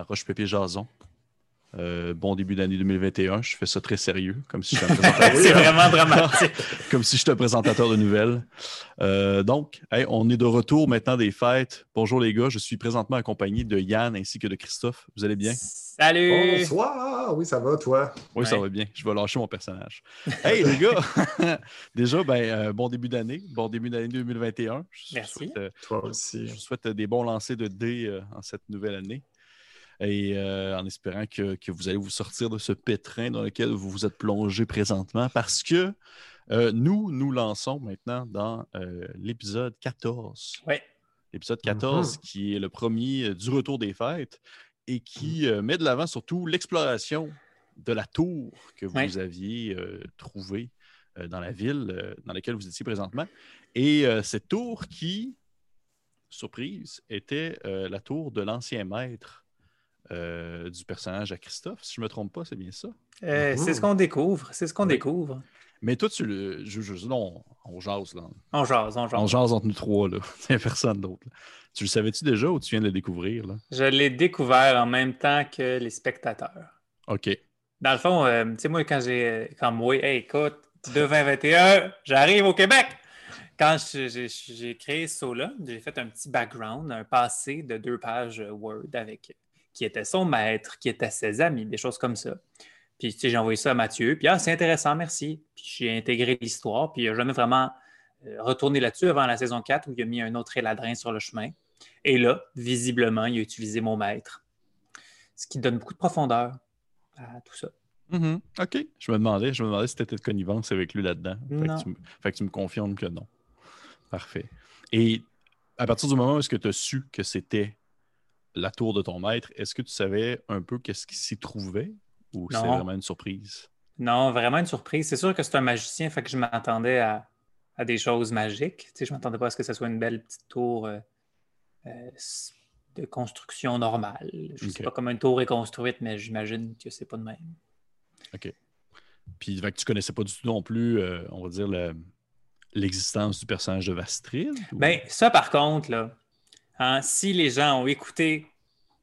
à Roche-Pépé Jason. Euh, bon début d'année 2021. Je fais ça très sérieux, comme si je suis un présentateur. C'est vraiment dramatique. comme si j'étais un présentateur de nouvelles. Euh, donc, hey, on est de retour maintenant des fêtes. Bonjour les gars, je suis présentement accompagné de Yann ainsi que de Christophe. Vous allez bien? Salut! Bonsoir! Oui, ça va, toi? Oui, ça va bien. Je vais lâcher mon personnage. Hey les gars! Déjà, ben, euh, bon début d'année. Bon début d'année 2021. Je Merci. souhaite, euh, Toi aussi. Je vous souhaite des bons lancers de dés euh, en cette nouvelle année. Et euh, en espérant que, que vous allez vous sortir de ce pétrin dans lequel vous vous êtes plongé présentement parce que euh, nous, nous lançons maintenant dans euh, l'épisode 14. Ouais. L'épisode 14 Mhm. qui est le premier du retour des fêtes et qui euh, met de l'avant surtout l'exploration de la tour que vous Ouais. aviez trouvée dans la ville dans laquelle vous étiez présentement. Et cette tour qui, surprise, était la tour de l'ancien maître euh, du personnage à Christophe. Si je ne me trompe pas, c'est bien ça? Euh. C'est ce qu'on découvre. C'est ce qu'on Oui. découvre. Mais toi, tu le. Je, je- non, on jase, là. On jase, on On jase. jase entre nous trois, là. Il n'y a personne d'autre. là. Tu le savais-tu déjà ou tu viens de le découvrir, là? Je l'ai découvert en même temps que les spectateurs. OK. Dans le fond, euh, tu sais, moi, quand j'ai. Quand moi, hey, écoute, 2021, j'arrive au Québec! Quand j'ai j'ai créé ce saut-là, j'ai fait un petit background, un passé de deux pages Word avec qui était son maître, qui était ses amis, des choses comme ça. Puis, tu sais, j'ai envoyé ça à Mathieu, puis ah, c'est intéressant, merci. Puis, j'ai intégré l'histoire, puis il n'a jamais vraiment euh, retourné là-dessus avant la saison 4 où il a mis un autre éladrin sur le chemin. Et là, visiblement, il a utilisé mon maître. Ce qui donne beaucoup de profondeur à tout ça. Mhm. OK. Je me demandais, je me demandais si tu étais de connivence avec lui là-dedans. Fait, fait que tu me confirmes que non. Parfait. Et à partir du moment où est-ce que tu as su que c'était la tour de ton maître, est-ce que tu savais un peu qu'est-ce qui s'y trouvait ou c'est vraiment une surprise? Non, vraiment une surprise. C'est sûr que c'est un magicien, fait que je m'attendais à, à des choses magiques. Tu sais, je m'attendais pas à ce que ce soit une belle petite tour euh, euh, de construction normale. Je ne sais Ok. pas comment une tour est construite, mais j'imagine que c'est pas de même. Puis fait que tu connaissais pas du tout non plus, euh, on va dire, le- l'existence du personnage de Vastrid? ou- Ben, ça, par contre, là, hein, si les gens ont écouté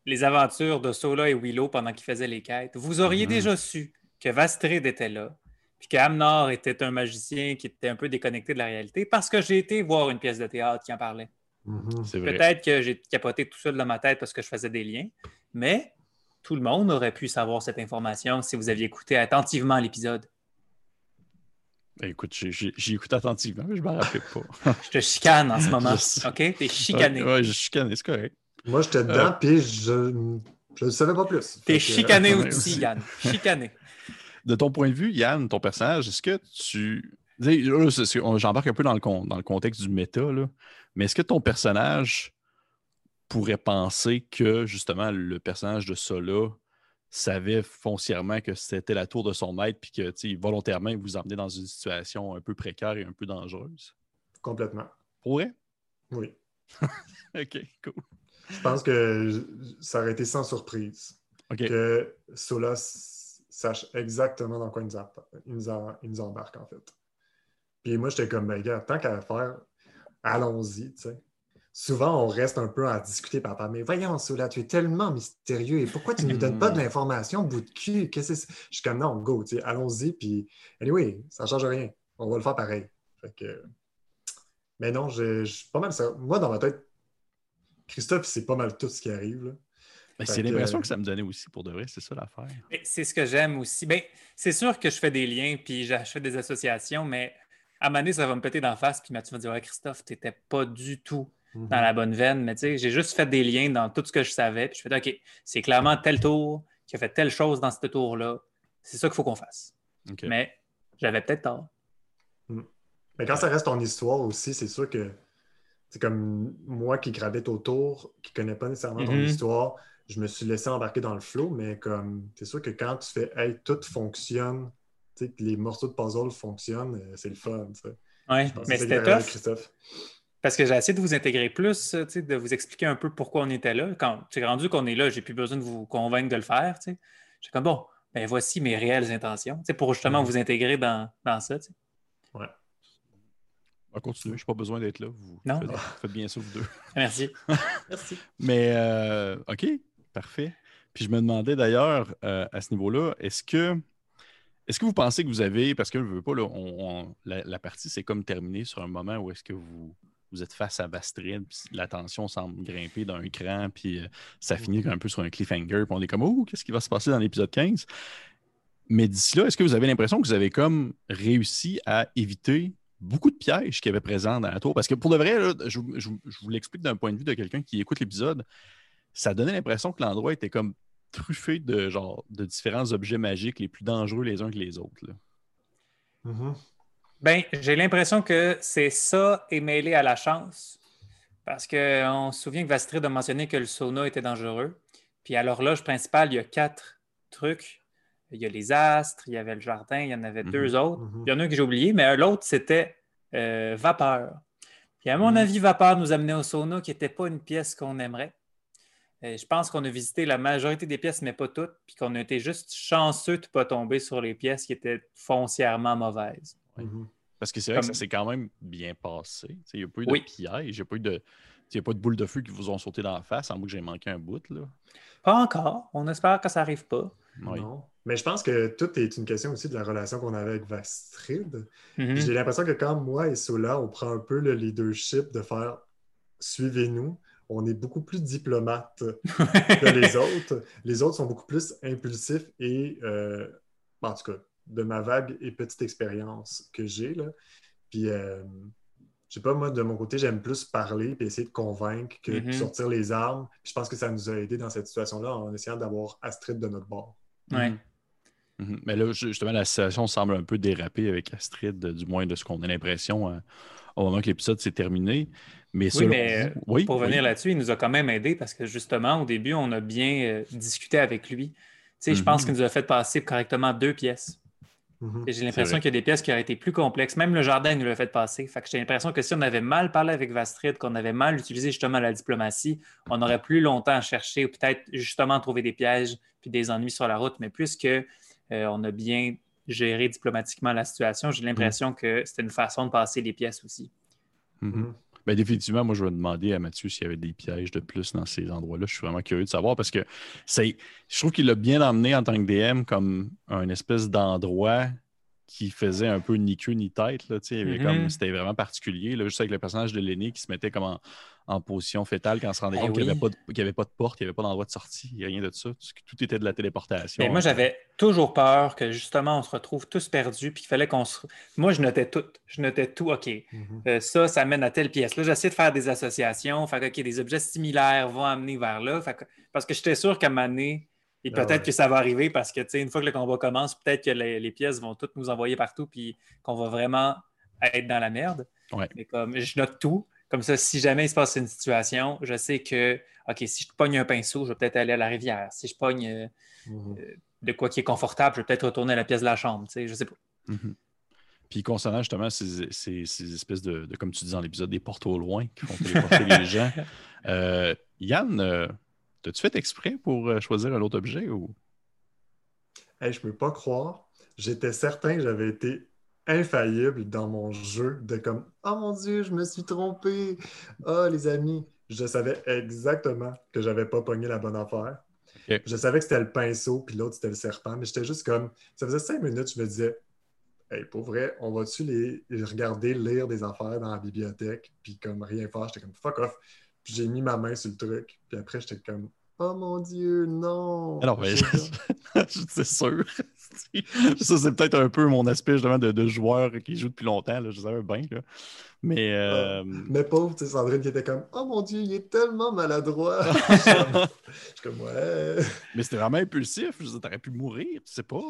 les aventures de Sola et Willow pendant qu'ils faisaient les quêtes, vous auriez Mhm. déjà su que Vastrid était là, puis que Amnor était un magicien qui était un peu déconnecté de la réalité, parce que j'ai été voir une pièce de théâtre qui en parlait. Mhm. Peut-être que j'ai capoté tout seul dans ma tête parce que je faisais des liens, mais tout le monde aurait pu savoir cette information si vous aviez écouté attentivement l'épisode. Écoute, j'ai écouté attentivement, mais je m'en rappelais pas. Je te chicane en ce moment. OK? T'es chicané. Ouais, ouais, je suis chicané, c'est correct. Moi, j'étais dedans, puis je ne savais pas plus. T'es chicané ouais, aussi. Yann. Chicané. De ton point de vue, Yann, ton personnage, est-ce que tu. J'embarque un peu dans le, con- dans le contexte du méta, là. mais est-ce que ton personnage pourrait penser que justement le personnage de Sola savait foncièrement que c'était la tour de son maître, puis que volontairement il vous emmenait dans une situation un peu précaire et un peu dangereuse? Complètement. Pourrait? Oui. Ok, cool. Je pense que ça aurait été sans surprise que Sola sache exactement dans quoi il nous, embar- il nous en- il nous embarque, en fait. Puis moi, j'étais comme, ben, gars, tant qu'à faire, allons-y, tu sais. Souvent, on reste un peu à discuter par rapport, mais voyons, Sola, tu es tellement mystérieux et pourquoi tu ne nous donnes pas de l'information, bout de cul? Qu'est-ce que c'est? Je suis comme, non, go, allons-y, puis anyway, ça ne change rien. On va le faire pareil. Fait que... Mais non, je, suis pas mal ça. Moi, dans ma tête, Christophe, c'est pas mal tout ce qui arrive. là. Ben, c'est l'impression que ça me donnait aussi pour de vrai, c'est ça l'affaire. Mais C'est ce que j'aime aussi. Ben, c'est sûr que je fais des liens puis j'achète des associations, mais à un moment donné, ça va me péter d'en face. Puis Mathieu va dire Ouais, Christophe, tu n'étais pas du tout Mhm. dans la bonne veine. Mais tu sais, j'ai juste fait des liens dans tout ce que je savais. Puis je fais OK, c'est clairement tel tour qui a fait telle chose dans ce tour-là. C'est ça qu'il faut qu'on fasse. Mais j'avais peut-être tort. Mais quand ça reste ton histoire aussi, c'est sûr que c'est comme moi qui gravite autour, qui ne connais pas nécessairement ton Mhm. histoire, je me suis laissé embarquer dans le flow, mais comme c'est sûr que quand tu fais Hey, tout fonctionne, tu sais, que les morceaux de puzzle fonctionnent, euh, c'est le fun. que mais c'était tough. Christophe. Parce que j'ai essayé de vous intégrer plus, euh, tu sais, de vous expliquer un peu pourquoi on était là. Quand c'est rendu qu'on est là, j'ai plus besoin de vous convaincre de le faire. tu sais. J'ai comme bon, ben voici mes réelles intentions, tu sais, pour justement Mhm. vous intégrer dans, dans ça. tu sais. Ouais. Ah, continuez, je n'ai pas besoin d'être là. Vous Non. Faites, faites bien ça, vous deux. Merci. Merci. Mais, euh, OK, parfait. Puis je me demandais d'ailleurs, euh, à ce niveau-là, est-ce que, est-ce que vous pensez que vous avez, parce que je veux pas, là, on- on- la, la partie c'est comme terminée sur un moment où est-ce que vous, vous êtes face à Vastrid, puis la tension semble grimper d'un cran, puis euh, ça finit un peu sur un cliffhanger, puis on est comme, oh, qu'est-ce qui va se passer dans l'épisode 15? Mais d'ici là, est-ce que vous avez l'impression que vous avez comme réussi à éviter beaucoup de pièges qu'il y avait présents dans la tour? Parce que pour de vrai, là, je, je- je vous l'explique d'un point de vue de quelqu'un qui écoute l'épisode, ça donnait l'impression que l'endroit était comme truffé de genre de différents objets magiques les plus dangereux les uns que les autres. là. Mhm. Ben, j'ai l'impression que c'est ça et mêlé à la chance. Parce qu'on se souvient que Vastrid a mentionné que le sauna était dangereux. Puis à l'horloge principale, il y a quatre trucs. Il y a les astres, il y avait le jardin, il y en avait Mhm. deux autres. Mhm. Il y en a un que j'ai oublié, mais l'autre, c'était euh, Vapeur. Puis à mon Mhm. avis, Vapeur nous amenait au sauna, qui n'était pas une pièce qu'on aimerait. Euh, je pense qu'on a visité la majorité des pièces, mais pas toutes, puis qu'on a été juste chanceux de ne pas tomber sur les pièces qui étaient foncièrement mauvaises. Mhm. Parce que c'est vrai que ça s'est quand même bien passé. Il n'y a pas eu de Oui. piège, il n'y a pas eu de. Il n'y a pas de boules de feu qui vous ont sauté dans la face, en moins que j'ai manqué un bout. Là. Pas encore. On espère que ça n'arrive pas. Oui. Non. Mais je pense que tout est une question aussi de la relation qu'on avait avec Vastrid. Mhm. J'ai l'impression que quand moi et Sola, on prend un peu le leadership de faire suivez-nous, on est beaucoup plus diplomate que les autres. Les autres sont beaucoup plus impulsifs et, euh, en tout cas, de ma vague et petite expérience que j'ai. là. Puis, euh, je sais pas, moi, de mon côté, j'aime plus parler et essayer de convaincre que de Mhm. sortir les armes. Puis je pense que ça nous a aidé dans cette situation-là en essayant d'avoir Astrid de notre bord. Ouais. Mhm. Mhm. Mais là, justement, la situation semble un peu déraper avec Astrid, euh, du moins de ce qu'on a l'impression euh, au moment que l'épisode s'est terminé. Mais, selon mais, vous- oui, Pour oui. venir là-dessus, il nous a quand même aidé parce que justement, au début, on a bien euh, discuté avec lui. Tu sais, je pense qu'il nous a fait passer correctement deux pièces. Mhm. Et J'ai l'impression qu'il y a des pièces qui auraient été plus complexes. Même le jardin nous l'a fait passer. Fait que j'ai l'impression que si on avait mal parlé avec Vastrid, qu'on avait mal utilisé justement la diplomatie, on aurait plus longtemps à chercher ou peut-être justement trouver des pièges puis des ennuis sur la route. Mais puisque euh, on a bien géré diplomatiquement la situation, j'ai l'impression que c'était une façon de passer les pièces aussi. Mhm. Mhm. Ben, définitivement, moi, je vais demander à Mathieu s'il y avait des pièges de plus dans ces endroits-là. Je suis vraiment curieux de savoir parce que je trouve qu'il l'a bien emmené en tant que DM comme un espèce d'endroit qui faisait un peu ni queue ni tête. Là. Il y avait Mhm. comme, c'était vraiment particulier. Là, juste avec le personnage de l'aîné qui se mettait comme en, en position fétale quand on se rendait Eh compte qu'il n'y avait, pas de- qu'il y avait pas de porte, qu'il n'y avait pas d'endroit de sortie, il n'y a rien de ça. Tout, tout était de la téléportation. Mais moi, j'avais toujours peur que justement, on se retrouve tous perdus, puis qu'il fallait qu'on se. Moi, je notais tout. Je notais tout. OK, Mhm. euh, ça, ça mène à telle pièce. Là, j'essayais de faire des associations. Fait que, OK, des objets similaires vont amener vers là. Fait que- parce que j'étais sûr qu'à un moment donné, et Ah peut-être ouais. que ça va arriver parce que, tu sais, une fois que le combat commence, peut-être que les, les pièces vont toutes nous envoyer partout, puis qu'on va vraiment être dans la merde. Ouais. Mais comme je note tout, comme ça, si jamais il se passe une situation, je sais que, OK, si je pogne un pinceau, je vais peut-être aller à la rivière. Si je pogne euh, Mhm. de quoi qui est confortable, je vais peut-être retourner à la pièce de la chambre. Tu sais, je sais pas. Mhm. Puis concernant justement ces, ces- ces espèces de, de, comme tu dis dans l'épisode, des portes au loin qui font téléporter les gens, euh, Yann, euh, t'as-tu fait exprès pour euh, choisir un autre objet ou? Hey, je peux pas croire. J'étais certain que j'avais été infaillible dans mon jeu de comme Oh mon Dieu, je me suis trompé. Oh les amis, je savais exactement que j'avais pas pogné la bonne affaire. Je savais que c'était le pinceau, puis l'autre c'était le serpent, mais j'étais juste comme ça faisait cinq minutes, je me disais Hey, pour vrai, on va-tu les regarder lire des affaires dans la bibliothèque, puis comme rien faire, j'étais comme fuck off. Puis j'ai mis ma main sur le truc, puis après j'étais comme Oh mon Dieu, non! Alors, mais J'ai- c'est sûr. ça, c'est peut-être un peu mon aspect justement de, de joueur qui joue depuis longtemps. Là, je savais bien. Là. Mais euh, Mais pauvre, tu sais, Sandrine qui était comme Oh mon Dieu, il est tellement maladroit. Je suis comme Ouais. mais c'était vraiment impulsif. Je T'aurais pu mourir, tu sais pas.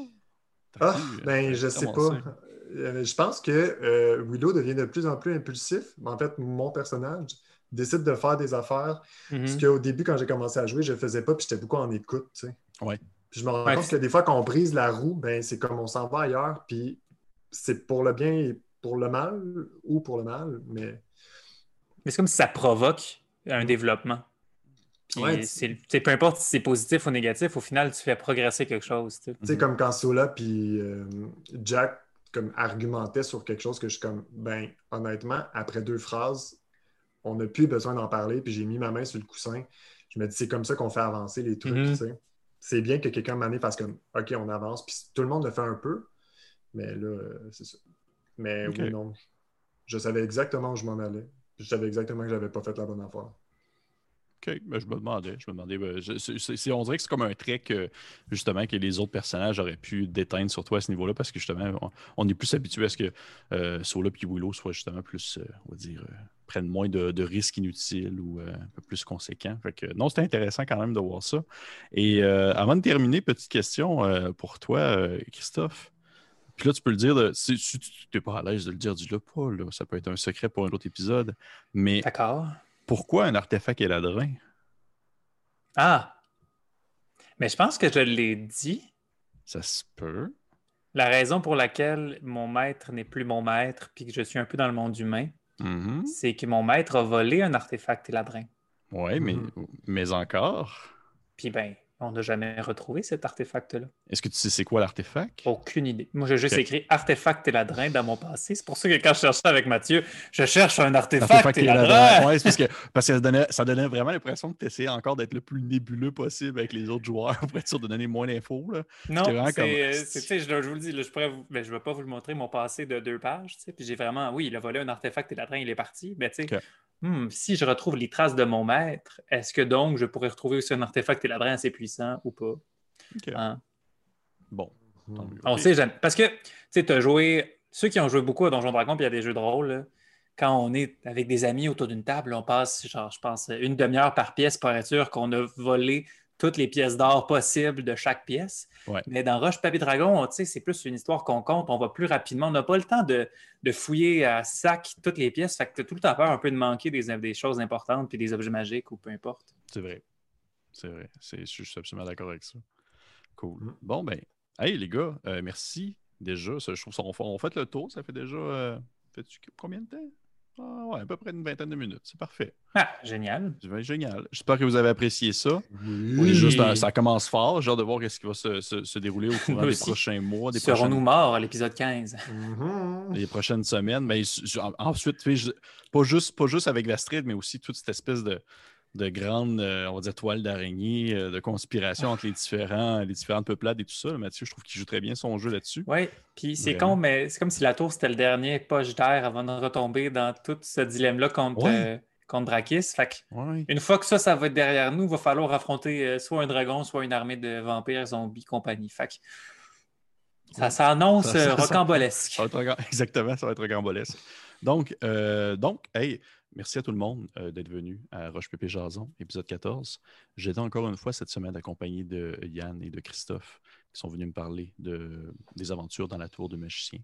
Ah, euh, ben, je sais pas. Euh, Je pense que euh, Willow devient de plus en plus impulsif. En fait, mon personnage décide de faire des affaires. Mhm. Parce qu'au début, quand j'ai commencé à jouer, je le faisais pas, puis j'étais beaucoup en écoute. tu sais. Ouais. Puis je me rends Ouais, compte que des fois, quand on brise la roue, ben, c'est comme on s'en va ailleurs, puis c'est pour le bien et pour le mal, ou pour le mal, mais. Mais c'est comme si ça provoque un développement. Puis Ouais, c'est- peu importe si c'est positif ou négatif, au final, tu fais progresser quelque chose. tu sais. Mhm. comme quand Sola puis euh, Jack comme argumentait sur quelque chose que je suis comme, ben, honnêtement, après deux phrases, on n'a plus besoin d'en parler, puis j'ai mis ma main sur le coussin. Je me dis, c'est comme ça qu'on fait avancer les trucs, Mhm. C'est bien que quelqu'un m'année fasse comme, OK, on avance, puis tout le monde le fait un peu, mais là, euh, c'est ça. Mais oui, non. Je savais exactement où je m'en allais. Je savais exactement que j'avais pas fait la bonne affaire. OK, ben, je me demandais. Je me demandais ben, on dirait que c'est comme un trait que, justement, que les autres personnages auraient pu déteindre sur toi à ce niveau-là, parce que justement, on, est plus habitué à ce que euh, Sola et Willow soient justement plus, euh, on va dire, euh, prennent moins de, risques inutiles ou un peu plus conséquents. Fait non, c'était intéressant quand même de voir ça. Et avant de terminer, petite question pour toi, Christophe. Puis là, tu peux le dire, si, tu n'es pas à l'aise de le dire, dis-le pas. Ça peut être un secret pour un autre épisode. Mais D'accord. Pourquoi un artefact éladrin? Ah! Mais je pense que je l'ai dit. Ça se peut. La raison pour laquelle mon maître n'est plus mon maître, puis que je suis un peu dans le monde humain, Mhm. c'est que mon maître a volé un artefact éladrin. Oui, mais, Mhm. mais encore. Puis ben, on n'a jamais retrouvé cet artefact-là. Est-ce que tu sais c'est quoi l'artefact? Aucune idée. Moi, j'ai juste écrit artefact éladrin dans mon passé. C'est pour ça que quand je cherchais avec Mathieu, je cherche un artefact, L'artefact éladrin. éladrin. Ouais, c'est parce que, parce que ça, donnait, ça donnait vraiment l'impression que tu essayais encore d'être le plus nébuleux possible avec les autres joueurs pour être sûr de donner moins d'infos. Non, c'est, comme- euh, je, vous le dis, là, je vous- ben, ne vais pas vous le montrer, mon passé de deux pages. Puis j'ai vraiment, oui, il a volé un artefact éladrin, il est parti. Mais tu sais. Hmm, si je retrouve les traces de mon maître, est-ce que donc je pourrais retrouver aussi un artefact éladrin assez puissant ou pas? OK. Hein? Bon. mieux. On sait jamais. Parce que, tu sais, tu as joué. Ceux qui ont joué beaucoup à Donjon Dragon, puis il y a des jeux de rôle, là, quand on est avec des amis autour d'une table, on passe, genre, je pense, une demi-heure par pièce pour être sûr qu'on a volé toutes les pièces d'or possibles de chaque pièce. Ouais. Mais dans Roche Papier Dragon, c'est plus une histoire qu'on compte, on va plus rapidement. On n'a pas le temps de, de fouiller à sac toutes les pièces. Fait que tu as tout le temps peur un peu de manquer des, des choses importantes puis des objets magiques ou peu importe. C'est vrai. C'est vrai. Je suis absolument d'accord avec ça. Cool. Bon, ben, hey les gars, euh, merci déjà. Ça, je trouve ça, on, fait- on fait le tour. Ça fait déjà. euh, fais-tu combien de temps? Ah, ouais, à peu près une vingtaine de minutes. C'est parfait. Ah, génial. Génial. J'espère que vous avez apprécié ça. Oui. On est juste dans- ça commence fort. J'ai hâte de voir ce qui va se, se- se dérouler au Nous des prochains mois, des Serons-nous prochaines, morts à l'épisode 15? Mhm. des prochaines semaines. Mais je- en- ensuite, je- pas, juste, pas juste avec l'Astrid, mais aussi toute cette espèce de, de grande, euh, on va dire, toile d'araignée, euh, de conspiration entre les, différents, les différentes peuplades et tout ça. Mathieu, je trouve qu'il joue très bien son jeu là-dessus. Oui, puis c'est Vraiment. con, mais c'est comme si la tour, c'était le dernier poche d'air avant de retomber dans tout ce dilemme-là contre, Ouais. euh, contre Drakis. Fait que, Ouais. une fois que ça, ça va être derrière nous, il va falloir affronter soit un dragon, soit une armée de vampires, zombies, compagnie. Fait que, ça s'annonce Ça- ça- ça- rocambolesque. Ça Exactement, ça va être rocambolesque. Donc, euh, donc hey, merci à tout le monde euh, d'être venu à Roche Pépé Jason, épisode 14. J'étais encore une fois cette semaine accompagné de Yann et de Christophe qui sont venus me parler de, des aventures dans la tour de magicien.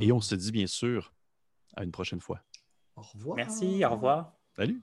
Et on se dit bien sûr à une prochaine fois. Au revoir. Merci, au revoir. Salut!